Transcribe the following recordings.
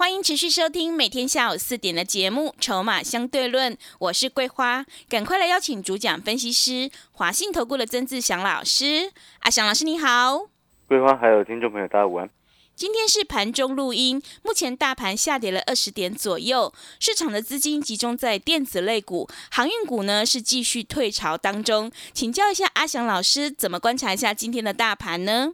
欢迎持续收听每天下午四点的节目《筹码相对论》，我是桂花，赶快来邀请主讲分析师华信投顾的曾志祥老师。阿祥老师你好，桂花还有听众朋友大家午安。今天是盘中录音，目前大盘下跌了二十点左右，市场的资金集中在电子类股，航运股呢是继续退潮当中。请教一下阿祥老师，怎么观察一下今天的大盘呢？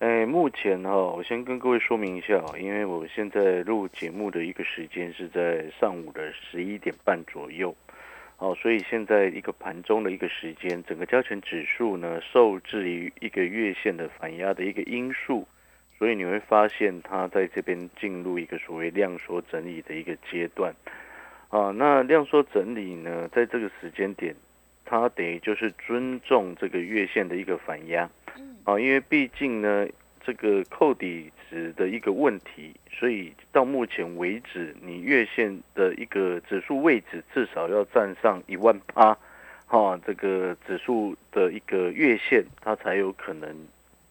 哎，目前哈，我先跟各位说明一下因为我现在录节目的一个时间是在上午的十一点半左右，哦，所以现在一个盘中的一个时间，整个交权指数呢，受制于一个月线的反压的一个因素，所以你会发现它在这边进入一个所谓量缩整理的一个阶段，啊，那量缩整理呢，在这个时间点，它等于就是尊重这个月线的一个反压。啊，因为毕竟呢，这个扣底值的一个问题，所以到目前为止，你月线的一个指数位置至少要站上一万八，哈，这个指数的一个月线，它才有可能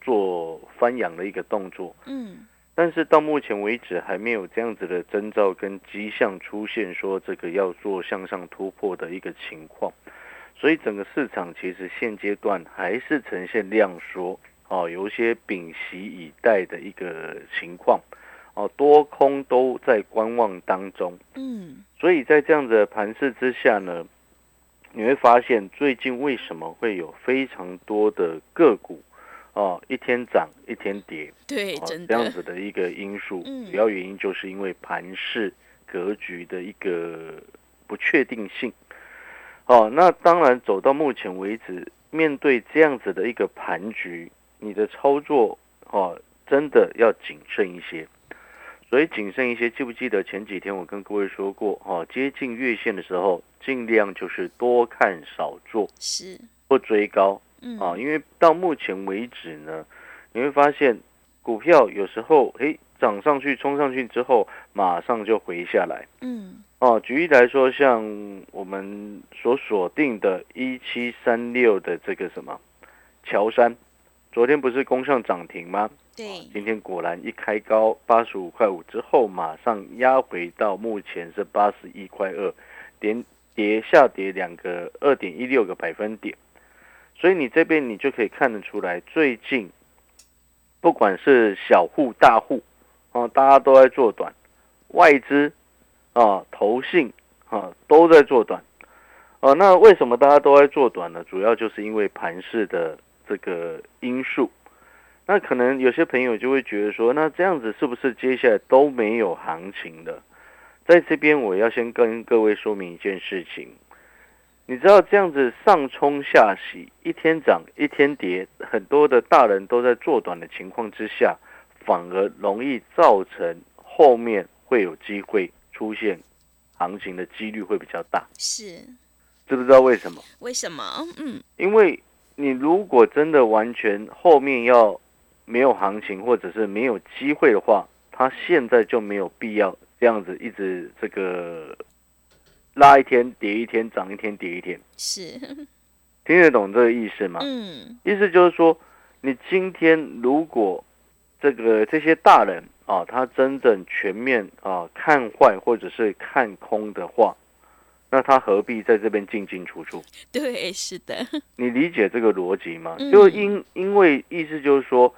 做翻扬的一个动作。嗯，但是到目前为止，还没有这样子的征兆跟迹象出现，说这个要做向上突破的一个情况。所以整个市场其实现阶段还是呈现量缩，哦，有一些屏息以待的一个情况，哦，多空都在观望当中。嗯，所以在这样的盘势之下呢，你会发现最近为什么会有非常多的个股，哦，一天涨一天跌，对，真的这样子的一个因素，主要原因就是因为盘势格局的一个不确定性。哦，那当然，走到目前为止，面对这样子的一个盘局，你的操作哦，真的要谨慎一些。所以谨慎一些，记不记得前几天我跟各位说过，哦，接近月线的时候，尽量就是多看少做，是。不追高，嗯。啊，因为到目前为止呢，你会发现股票有时候，诶，涨上去冲上去之后，马上就回下来，嗯。哦，举例来说，像我们所锁定的一七三六的这个什么乔山，昨天不是攻上涨停吗？对，今天果然一开高八十五块五之后，马上压回到目前是八十一块二，点跌下跌两个二点一六个百分点，所以你这边你就可以看得出来，最近不管是小户大户，哦，大家都在做短，外资。啊，投信啊都在做短，啊，那为什么大家都在做短呢？主要就是因为盘势的这个因素。那可能有些朋友就会觉得说，那这样子是不是接下来都没有行情的？在这边我要先跟各位说明一件事情，你知道这样子上冲下洗，一天涨一天跌，很多的大人都在做短的情况之下，反而容易造成后面会有机会。出现行情的几率会比较大，是知不知道为什么？为什么？嗯，因为你如果真的完全后面要没有行情或者是没有机会的话，它现在就没有必要这样子一直这个拉一天跌一天涨一天跌一天，是听得懂这个意思吗？嗯，意思就是说，你今天如果这个这些大人。啊，他真正全面啊看坏或者是看空的话，那他何必在这边进进出出？对，是的。你理解这个逻辑吗？就因因为意思就是说，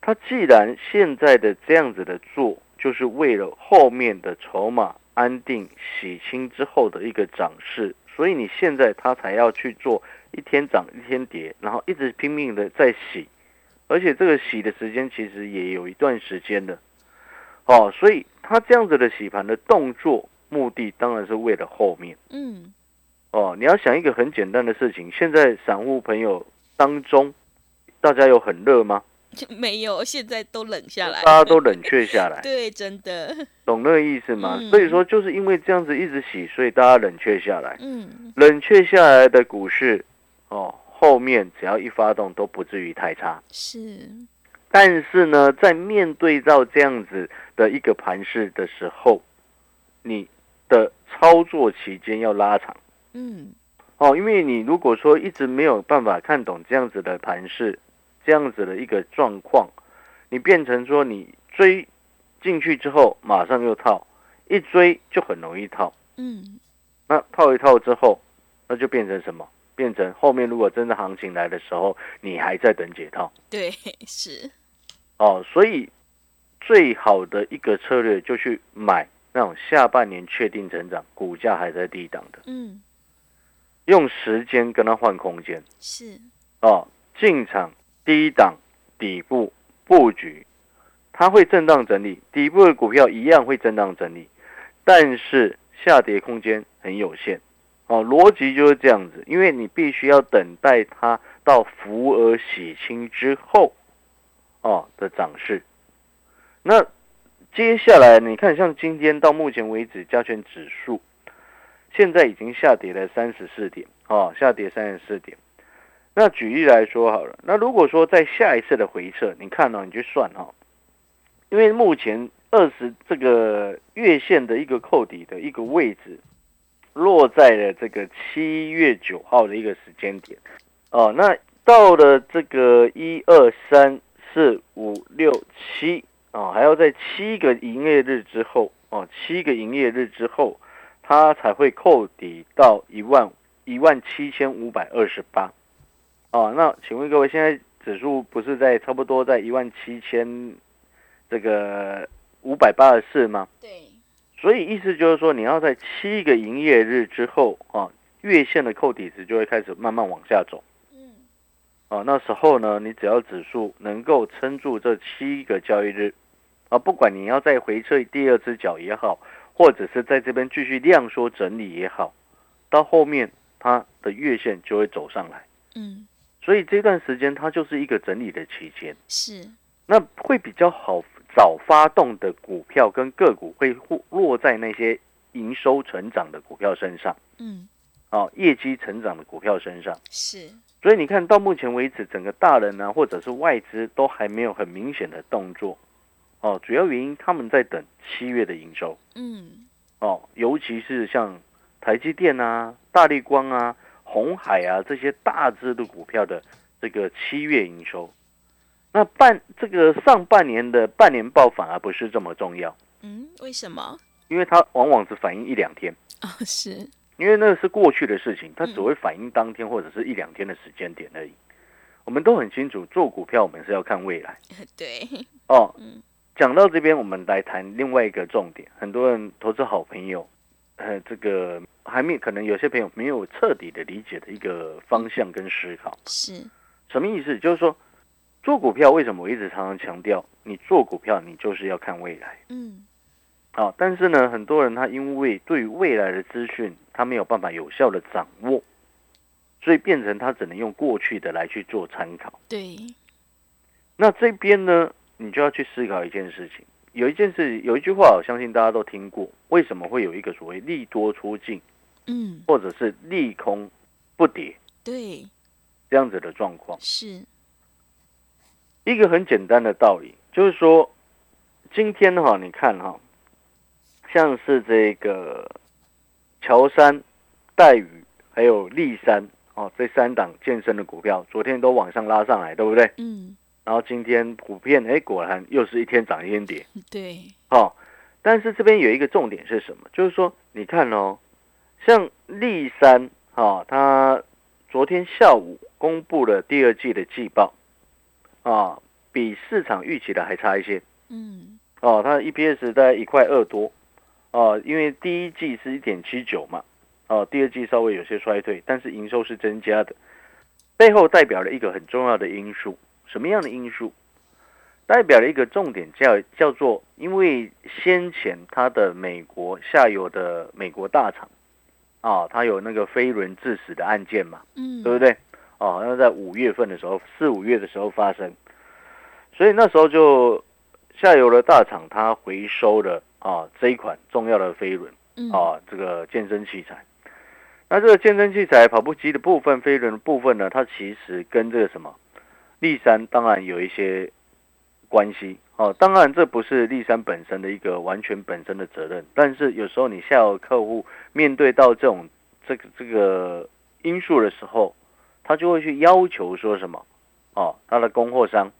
他既然现在的这样子的做，就是为了后面的筹码安定洗清之后的一个涨势，所以你现在他才要去做一天涨一天跌，然后一直拼命的在洗。而且这个洗的时间其实也有一段时间了，哦，所以他这样子的洗盘的动作目的当然是为了后面，嗯，哦，你要想一个很简单的事情，现在散户朋友当中，大家有很热吗？没有，现在都冷下来，大家都冷却下来，对，真的，懂那个意思吗？嗯。所以说，就是因为这样子一直洗，所以大家冷却下来，嗯，冷却下来的股市，哦，后面只要一发动都不至于太差。是，但是呢，在面对到这样子的一个盘势的时候，你的操作期间要拉长。嗯，哦，因为你如果说一直没有办法看懂这样子的盘势，这样子的一个状况，你变成说你追进去之后马上又套，一追就很容易套，嗯，那套一套之后，那就变成什么？变成后面如果真的行情来的时候，你还在等解套。对，是，哦，所以最好的一个策略就去买那种下半年确定成长、股价还在低档的，嗯，用时间跟它换空间。是，哦，进场低档底部布局，它会震荡整理，底部的股票一样会震荡整理，但是下跌空间很有限。哦，逻辑就是这样子，因为你必须要等待它到浮额洗清之后，哦的涨势。那接下来你看，像今天到目前为止，加权指数现在已经下跌了三十四点，哦，下跌三十四点。那举例来说好了，那如果说在下一次的回撤，你看哦，你去算哈、哦，因为目前二十这个月线的一个扣底的一个位置，落在了这个七月九号的一个时间点，哦，那到了这个一二三四五六七哦，还要在七个营业日之后哦，七个营业日之后，它才会扣底到一万一万七千五百二十八。哦，那请问各位，现在指数不是在差不多在一万七千这个五百八十四吗？对，所以意思就是说，你要在七个营业日之后啊，月线的扣底值就会开始慢慢往下走。嗯，啊，那时候呢，你只要指数能够撑住这七个交易日，啊，不管你要再回撤第二只脚也好，或者是在这边继续量缩整理也好，到后面它的月线就会走上来。嗯，所以这段时间它就是一个整理的期间，是，那会比较好早发动的股票跟个股会落落在那些营收成长的股票身上，嗯，哦，业绩成长的股票身上。是，所以你看到目前为止，整个大人呢、或者是外资都还没有很明显的动作，哦，主要原因他们在等七月的营收，嗯，哦，尤其是像台积电啊、大力光啊、红海啊这些大只的股票的这个七月营收，那半这个上半年的半年报反而不是这么重要，嗯，为什么？因为它往往只反映一两天，哦，是，因为那是过去的事情，它只会反映当天或者是一两天的时间点而已。我们都很清楚，做股票我们是要看未来 对，哦嗯。讲到这边，我们来谈另外一个重点。很多人投资好朋友，呃，这个还没可能有些朋友没有彻底的理解的一个方向跟思考。是，什么意思？就是说，做股票为什么我一直常常强调，你做股票你就是要看未来嗯，啊。但是呢，很多人他因为对于未来的资讯他没有办法有效的掌握，所以变成他只能用过去的来去做参考。对，那这边呢，你就要去思考一件事情。有一件事，有一句话，我相信大家都听过。为什么会有一个所谓利多出尽，嗯，或者是利空不跌对，这样子的状况？是，一个很简单的道理，就是说，今天哈，你看哈，像是这个乔山、戴宇还有立山哦，这三档健身的股票，昨天都往上拉上来，对不对？嗯，然后今天普遍哎，果然又是一天涨一天跌。对，哦，但是这边有一个重点是什么？就是说，你看哦，像立山啊，它昨天下午公布了第二季的季报啊，比市场预期的还差一些嗯，哦。它的 EPS 大概一块二多哦，因为第一季是一点七九嘛，哦，第二季稍微有些衰退，但是营收是增加的，背后代表了一个很重要的因素，什么样的因素？代表了一个重点叫叫做，因为先前它的美国下游的美国大厂啊，它有那个飞轮致死的案件嘛，嗯，对不对？哦，那在五月份的时候，四五月的时候发生，所以那时候就下游的大厂它回收了啊这一款重要的飞轮嗯，啊这个健身器材。那这个健身器材跑步机的部分、飞轮的部分呢，它其实跟这个什么立山当然有一些关系哦。当然这不是立山本身的一个完全本身的责任，但是有时候你下游客户面对到这种这个这个因素的时候，他就会去要求说什么哦，他的供货商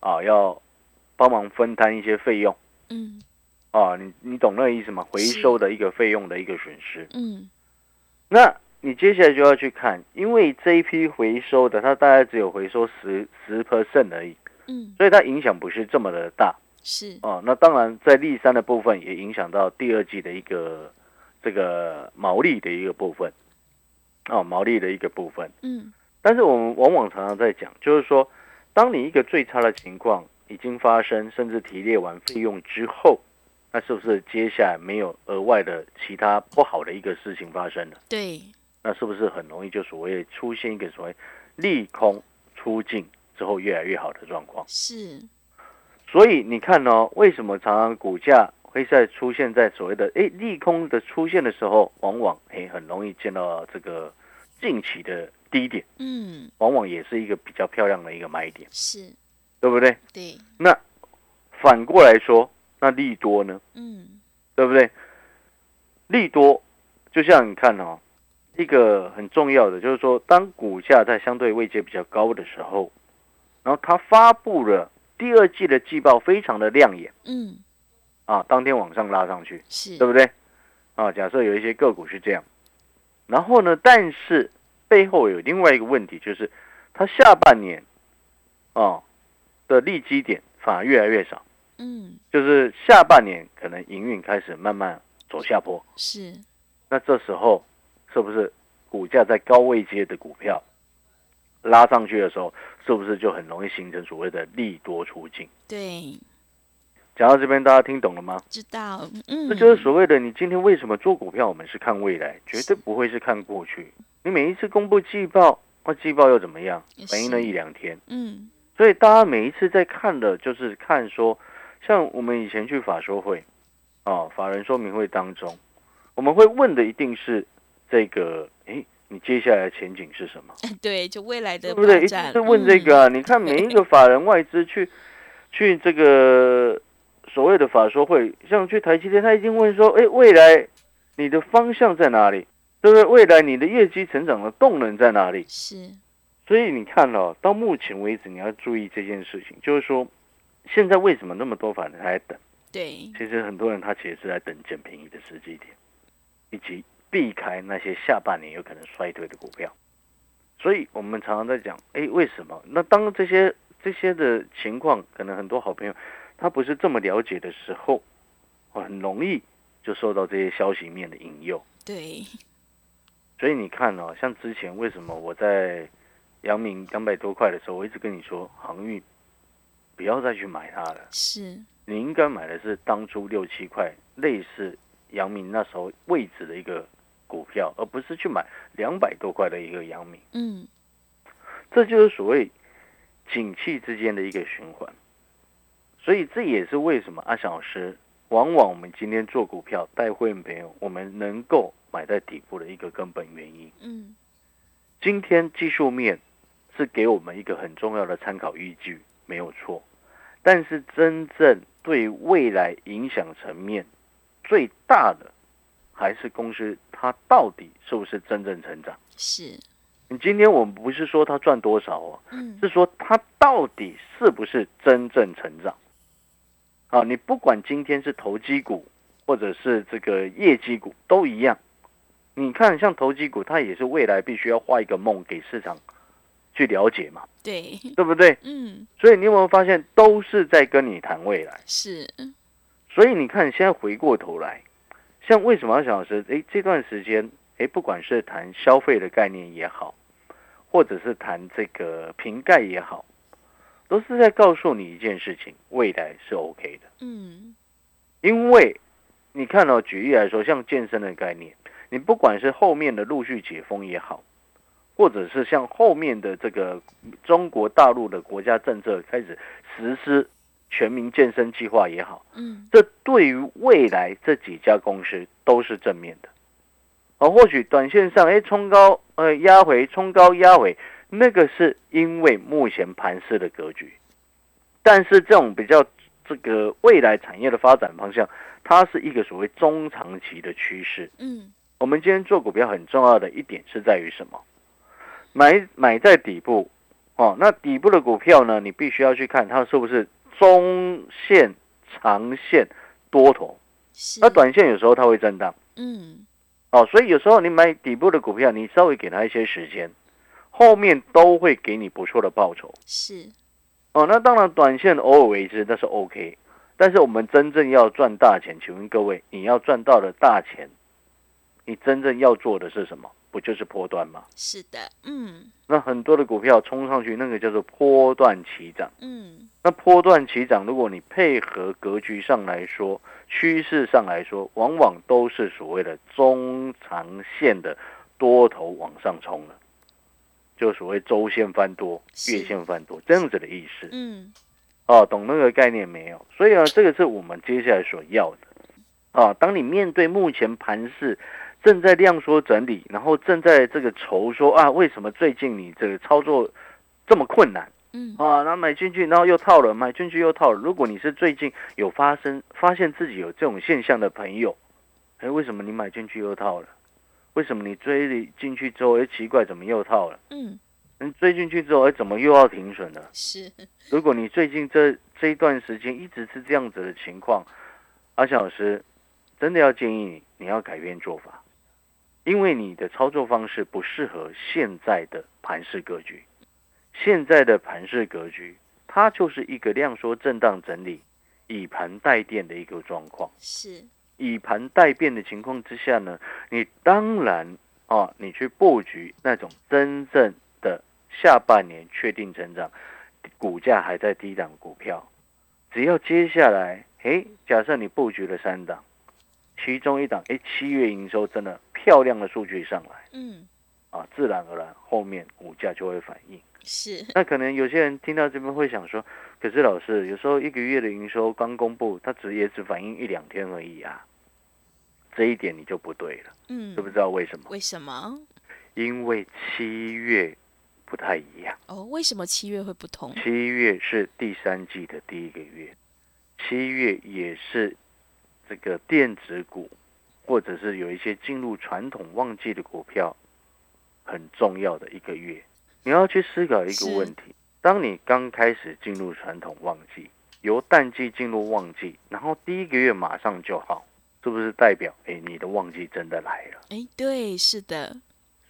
啊要帮忙分摊一些费用。嗯。啊，你你懂那个意思吗？回收的一个费用的一个损失。嗯。那你接下来就要去看，因为这一批回收的，它大概只有回收十十 percent 而已，嗯，所以它影响不是这么的大。是，哦。那当然，在利三的部分也影响到第二季的一个这个毛利的一个部分，哦，毛利的一个部分。嗯但是我们往往常常在讲，就是说，当你一个最差的情况已经发生，甚至提列完费用之后，那是不是接下来没有额外的其他不好的一个事情发生了？对，那是不是很容易就所谓出现一个所谓利空出尽之后越来越好的状况？是，所以你看哦，为什么常常股价会在出现在所谓的诶利空的出现的时候，往往诶很容易见到这个近期的低点，嗯往往也是一个比较漂亮的一个买点，是，对不对？对，那反过来说，那利多呢？嗯对不对？利多就像你看哦，一个很重要的就是说，当股价在相对位阶比较高的时候，然后它发布了第二季的季报，非常的亮眼嗯啊，当天往上拉上去，是，对不对？啊，假设有一些个股是这样，然后呢，但是背后有另外一个问题，就是它下半年啊的利基点反而越来越少，嗯就是下半年可能营运开始慢慢走下坡。是，那这时候是不是股价在高位阶的股票拉上去的时候，是不是就很容易形成所谓的利多出尽？对，讲到这边，大家听懂了吗？知道，嗯，这就是所谓的你今天为什么做股票，我们是看未来，绝对不会是看过去。你每一次公布季报，那季报又怎么样？反映了一两天，嗯所以大家每一次在看的，就是看说，像我们以前去法说会，啊，法人说明会当中，我们会问的一定是这个，诶，你接下来的前景是什么？对，就未来的对不对？一定发展是问这个啊！你看每一个法人外资去去这个所谓的法说会，像去台积电，他一定问说：哎，未来你的方向在哪里？对不对？未来你的业绩成长的动能在哪里？是，所以你看哦，到目前为止，你要注意这件事情，就是说，现在为什么那么多法人还在等？对，其实很多人他其实是在等捡便宜的时机点，以及避开那些下半年有可能衰退的股票。所以我们常常在讲，哎，为什么？那当这些这些的情况，可能很多好朋友他不是这么了解的时候，很容易就受到这些消息面的引诱。对，所以你看哦，像之前为什么我在阳明两百多块的时候，我一直跟你说航运不要再去买它了。是，你应该买的是当初六七块类似阳明那时候位置的一个股票，而不是去买两百多块的一个阳明。嗯这就是所谓景气之间的一个循环。所以这也是为什么阿翔老师，往往我们今天做股票带会员朋友，我们能够买在底部的一个根本原因。嗯今天技术面是给我们一个很重要的参考依据，没有错。但是真正对未来影响层面最大的，还是公司它到底是不是真正成长？是，你今天我们不是说它赚多少哦，嗯是说它到底是不是真正成长？啊，你不管今天是投机股或者是这个业绩股都一样。你看，像投机股，它也是未来必须要画一个梦给市场去了解嘛，对，对不对？嗯所以你有没有发现，都是在跟你谈未来？是，所以你看，现在回过头来，像为什么小老师，诶，这段时间，诶，不管是谈消费的概念也好，或者是谈这个瓶盖也好，都是在告诉你一件事情：未来是 OK 的。嗯因为你看哦，举例来说，像健身的概念，你不管是后面的陆续解封也好，或者是像后面的这个中国大陆的国家政策开始实施全民健身计划也好，嗯，这对于未来这几家公司都是正面的。而或许短线上，哎，冲高，呃，压回，冲高压回，那个是因为目前盘势的格局。但是这种比较这个未来产业的发展方向，它是一个所谓中长期的趋势。嗯，我们今天做股票很重要的一点是在于什么？买买在底部，哦，那底部的股票呢，你必须要去看它是不是中线、长线多头。那短线有时候它会震荡，嗯，哦，所以有时候你买底部的股票，你稍微给它一些时间，后面都会给你不错的报酬。是，哦，那当然短线偶尔为之那是 OK，但是我们真正要赚大钱，请问各位，你要赚到的大钱，你真正要做的是什么？不就是波段吗？是的，嗯那很多的股票冲上去，那个叫做波段起涨。嗯，那波段起涨，如果你配合格局上来说，趋势上来说，往往都是所谓的中长线的多头往上冲了，就所谓周线翻多、月线翻多这样子的意思。嗯，哦，懂那个概念没有？所以呢，这个是我们接下来所要的。啊，当你面对目前盘势正在量缩整理，然后正在这个愁说啊，为什么最近你这个操作这么困难嗯，啊？然后买进去，然后又套了，买进去又套了。如果你是最近有发生发现自己有这种现象的朋友，哎，为什么你买进去又套了？为什么你追进去之后，哎，奇怪，怎么又套了？嗯，你追进去之后，哎，怎么又要停损了？是，如果你最近这这一段时间一直是这样子的情况，阿翔老师真的要建议你，你要改变做法，因为你的操作方式不适合现在的盘势格局。现在的盘势格局，它就是一个量缩震荡整理、以盘带电的一个状况。是，以盘待变的情况之下呢，你当然啊，你去布局那种真正的下半年确定成长，股价还在低档股票，只要接下来，诶，假设你布局了三档，其中一档，诶，七月营收真的漂亮的数据上来嗯，啊，自然而然后面股价就会反应。是，那可能有些人听到这边会想说，可是老师，有时候一个月的营收刚公布，它只也只反映一两天而已啊，这一点你就不对了，嗯知，不知道为什么？为什么？因为七月不太一样，哦，为什么七月会不同？七月是第三季的第一个月，七月也是这个电子股或者是有一些进入传统旺季的股票很重要的一个月。你要去思考一个问题：当你刚开始进入传统旺季，由淡季进入旺季，然后第一个月马上就好，是不是代表哎你的旺季真的来了？哎，对，是的，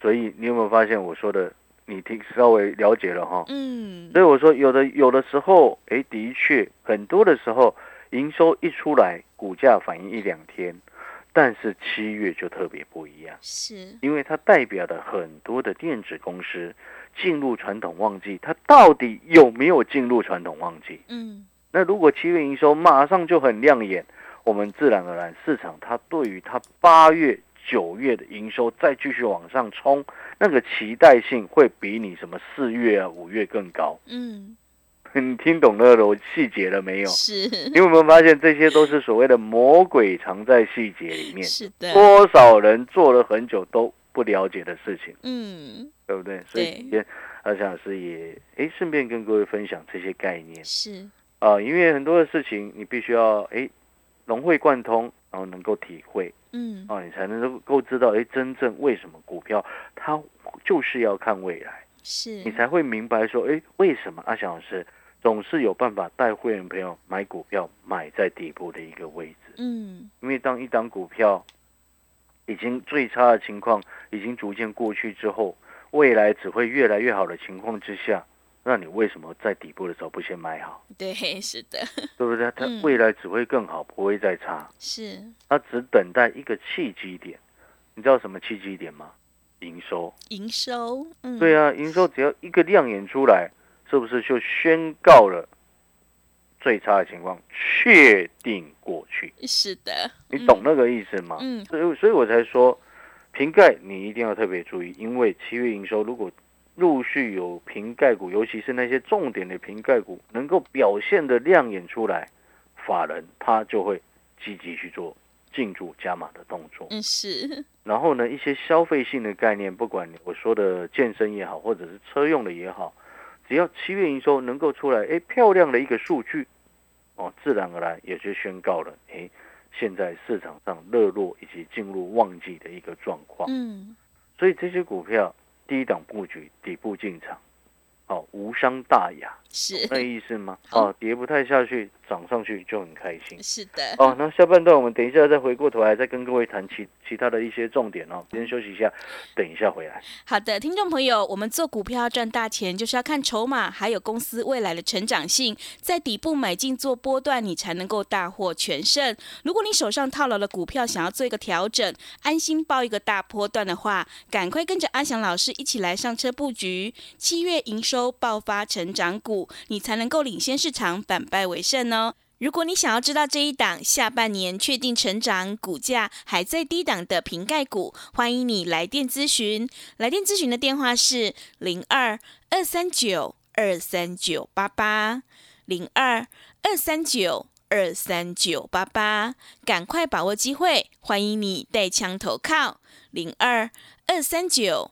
所以你有没有发现我说的？你听稍微了解了哈？嗯所以我说，有的有的时候，哎，的确，很多的时候，营收一出来，股价反应一两天，但是七月就特别不一样，是，因为它代表的很多的电子公司进入传统旺季，它到底有没有进入传统旺季？嗯那如果七月营收马上就很亮眼，我们自然而然市场它对于它八月、九月的营收再继续往上冲，那个期待性会比你什么四月啊、五月更高。嗯，你听懂那个细节了没有？是，你有没有发现这些都是所谓的魔鬼藏在细节里面？是的，多少人做了很久都不了解的事情，嗯，对不对？所以今天阿翔老师也哎顺便跟各位分享这些概念是，啊，因为很多的事情你必须要诶融会贯通，然后能够体会。嗯。哦，你才能够知道哎真正为什么股票它就是要看未来。是。你，才会明白说，哎，为什么？阿翔老师总是有办法带会员朋友买股票买在底部的一个位置？嗯。因为当一档股票已经最差的情况已经逐渐过去之后，未来只会越来越好的情况之下，那你为什么在底部的时候不先买好？对，是的，对不对？它嗯未来只会更好，不会再差。是，它只等待一个契机点。你知道什么契机点吗？营收。营收，嗯，对啊，营收只要一个亮眼出来，是不是就宣告了最差的情况确定过去？是的，你懂那个意思吗？嗯，所以，所以我才说，瓶盖你一定要特别注意，因为七月营收如果陆续有瓶盖股，尤其是那些重点的瓶盖股，能够表现的亮眼出来，法人他就会积极去做进驻加码的动作。嗯，是。然后呢，一些消费性的概念，不管我说的健身也好，或者是车用的也好，只要七月营收能够出来，哎，漂亮的一个数据，哦，自然而然也就宣告了，哎，现在市场上热络以及进入旺季的一个状况。嗯，所以这些股票低档布局，底部进场，哦，无伤大雅，是那意思吗？哦，跌不太下去，涨上去就很开心。是的。哦，那下半段我们等一下再回过头来，再跟各位谈其其他的一些重点哦。先休息一下，等一下回来。好的，听众朋友，我们做股票要赚大钱，就是要看筹码，还有公司未来的成长性，在底部买进做波段，你才能够大获全胜。如果你手上套牢的股票，想要做一个调整，安心报一个大波段的话，赶快跟着阿翔老师一起来上车布局，七月营收爆发成长股，你才能够领先市场，反败为胜哦。如果你想要知道这一档下半年确定成长、股价还在低档的瓶盖股，欢迎你来电咨询。来电咨询的电话是零二二三九二三九八八零二二三九二三九八八，赶快把握机会，欢迎你带枪投靠零二二三九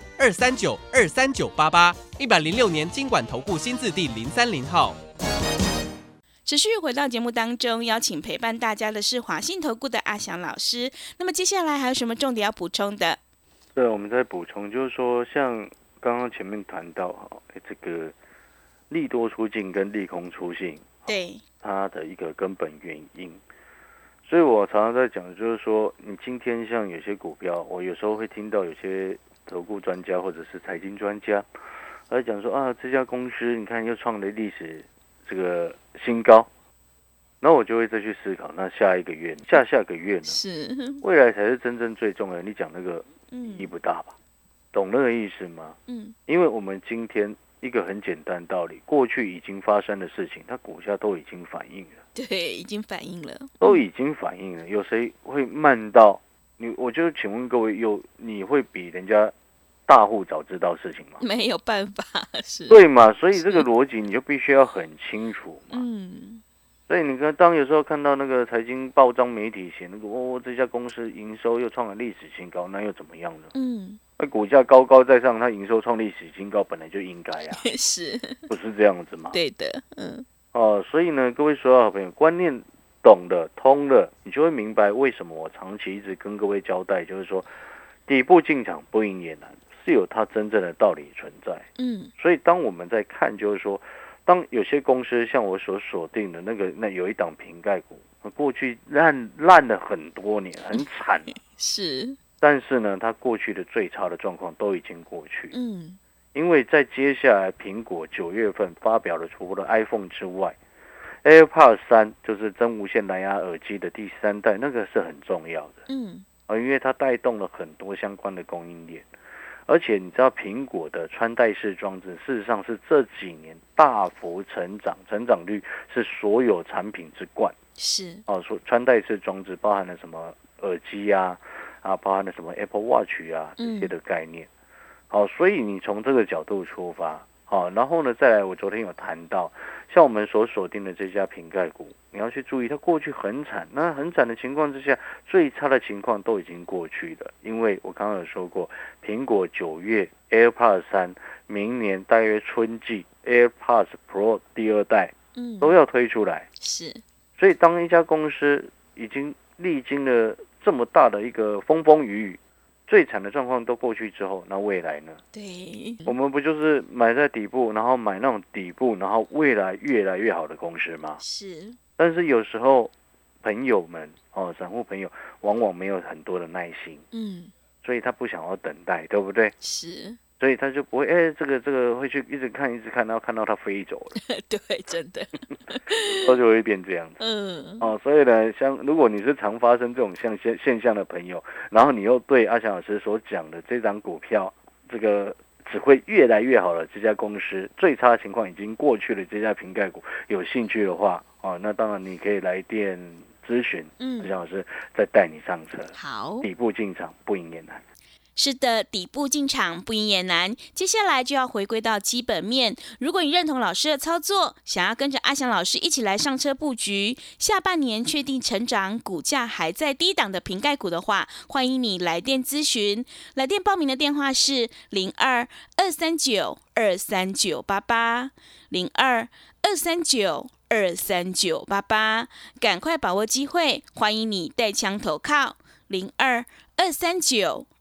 二三九二三九八八，一百零六年经管投顾新字第零三零号。持续回到节目当中，邀请陪伴大家的是华信投顾的阿翔老师。那么接下来还有什么重点要补充的？对，我们在补充，就是说，像刚刚前面谈到哈，诶这个利多出尽跟利空出尽，对，它的一个根本原因。所以我常常在讲，就是说，你今天像有些股票，我有时候会听到有些投顾专家或者是财经专家来讲说啊，这家公司你看又创了历史这个新高，那我就会再去思考，那下一个月、下下个月呢？是，未来才是真正最重要。你讲那个意义嗯不大吧？懂那个意思吗？嗯，因为我们今天一个很简单道理，过去已经发生的事情，它股价都已经反映了，对，已经反映了，都已经反映了。有谁会慢到你？我就请问各位，有你会比人家大户早知道事情吗？没有办法，是，对嘛？所以这个逻辑你就必须要很清楚嘛。嗯，所以你看，当有时候看到那个财经报章媒体写那个哦，这家公司营收又创了历史新高，那又怎么样呢？嗯，那股价高高在上，它营收创历史新高，本来就应该啊，是不是这样子嘛？对的，嗯，哦，所以呢，各位所有好朋友，观念懂了、通了，你就会明白为什么我长期一直跟各位交代，就是说，底部进场不赢也难，是有它真正的道理存在。嗯，所以当我们在看，就是说，当有些公司像我所锁定的那个，那有一档瓶盖股，过去烂烂了很多年，很惨，是，但是呢，它过去的最差的状况都已经过去。嗯，因为在接下来，苹果九月份发表了除了 iPhone 之外，AirPods 三就是真无线蓝牙耳机的第三代，那个是很重要的嗯，啊，因为它带动了很多相关的供应链。而且你知道，苹果的穿戴式装置事实上是这几年大幅成长，成长率是所有产品之冠。是，哦，说穿戴式装置包含了什么耳机啊，啊，包含了什么 Apple Watch 啊这些的概念。好、所以你从这个角度出发，好、然后呢，再来，我昨天有谈到，像我们所锁定的这家瓶盖股，你要去注意，它过去很惨，那很惨的情况之下，最差的情况都已经过去了，因为我刚刚有说过，苹果九月 AirPods 三，明年大约春季 AirPods Pro 第二代嗯，都要推出来。是，所以，当一家公司已经历经了这么大的一个风风雨雨，最惨的状况都过去之后，那未来呢？对，我们不就是买在底部，然后买那种底部，然后未来越来越好的公司吗？是，但是有时候朋友们哦，散户朋友往往没有很多的耐心，嗯，所以他不想要等待，对不对？是，所以他就不会哎，这个这个会去一直看一直看，然后看到它飞走了，对，真的，它就会变这样子。嗯，哦，所以呢，像如果你是常发生这种像现现象的朋友，然后你又对阿翔老师所讲的这张股票，这个只会越来越好了，这家公司最差的情况已经过去了，这家瓶盖股有兴趣的话，哦，那当然你可以来电咨询，嗯阿翔老师再带你上车，好。底部进场不赢也难。是的，底部进场不赢也难。接下来就要回归到基本面。如果你认同老师的操作，想要跟着阿翔老师一起来上车布局，下半年确定成长，股价还在低档的瓶盖股的话，欢迎你来电咨询。来电报名的电话是零二二三九二三九八八零二二三九。二三九八八，赶快把握机会！欢迎你带枪投靠零二二三九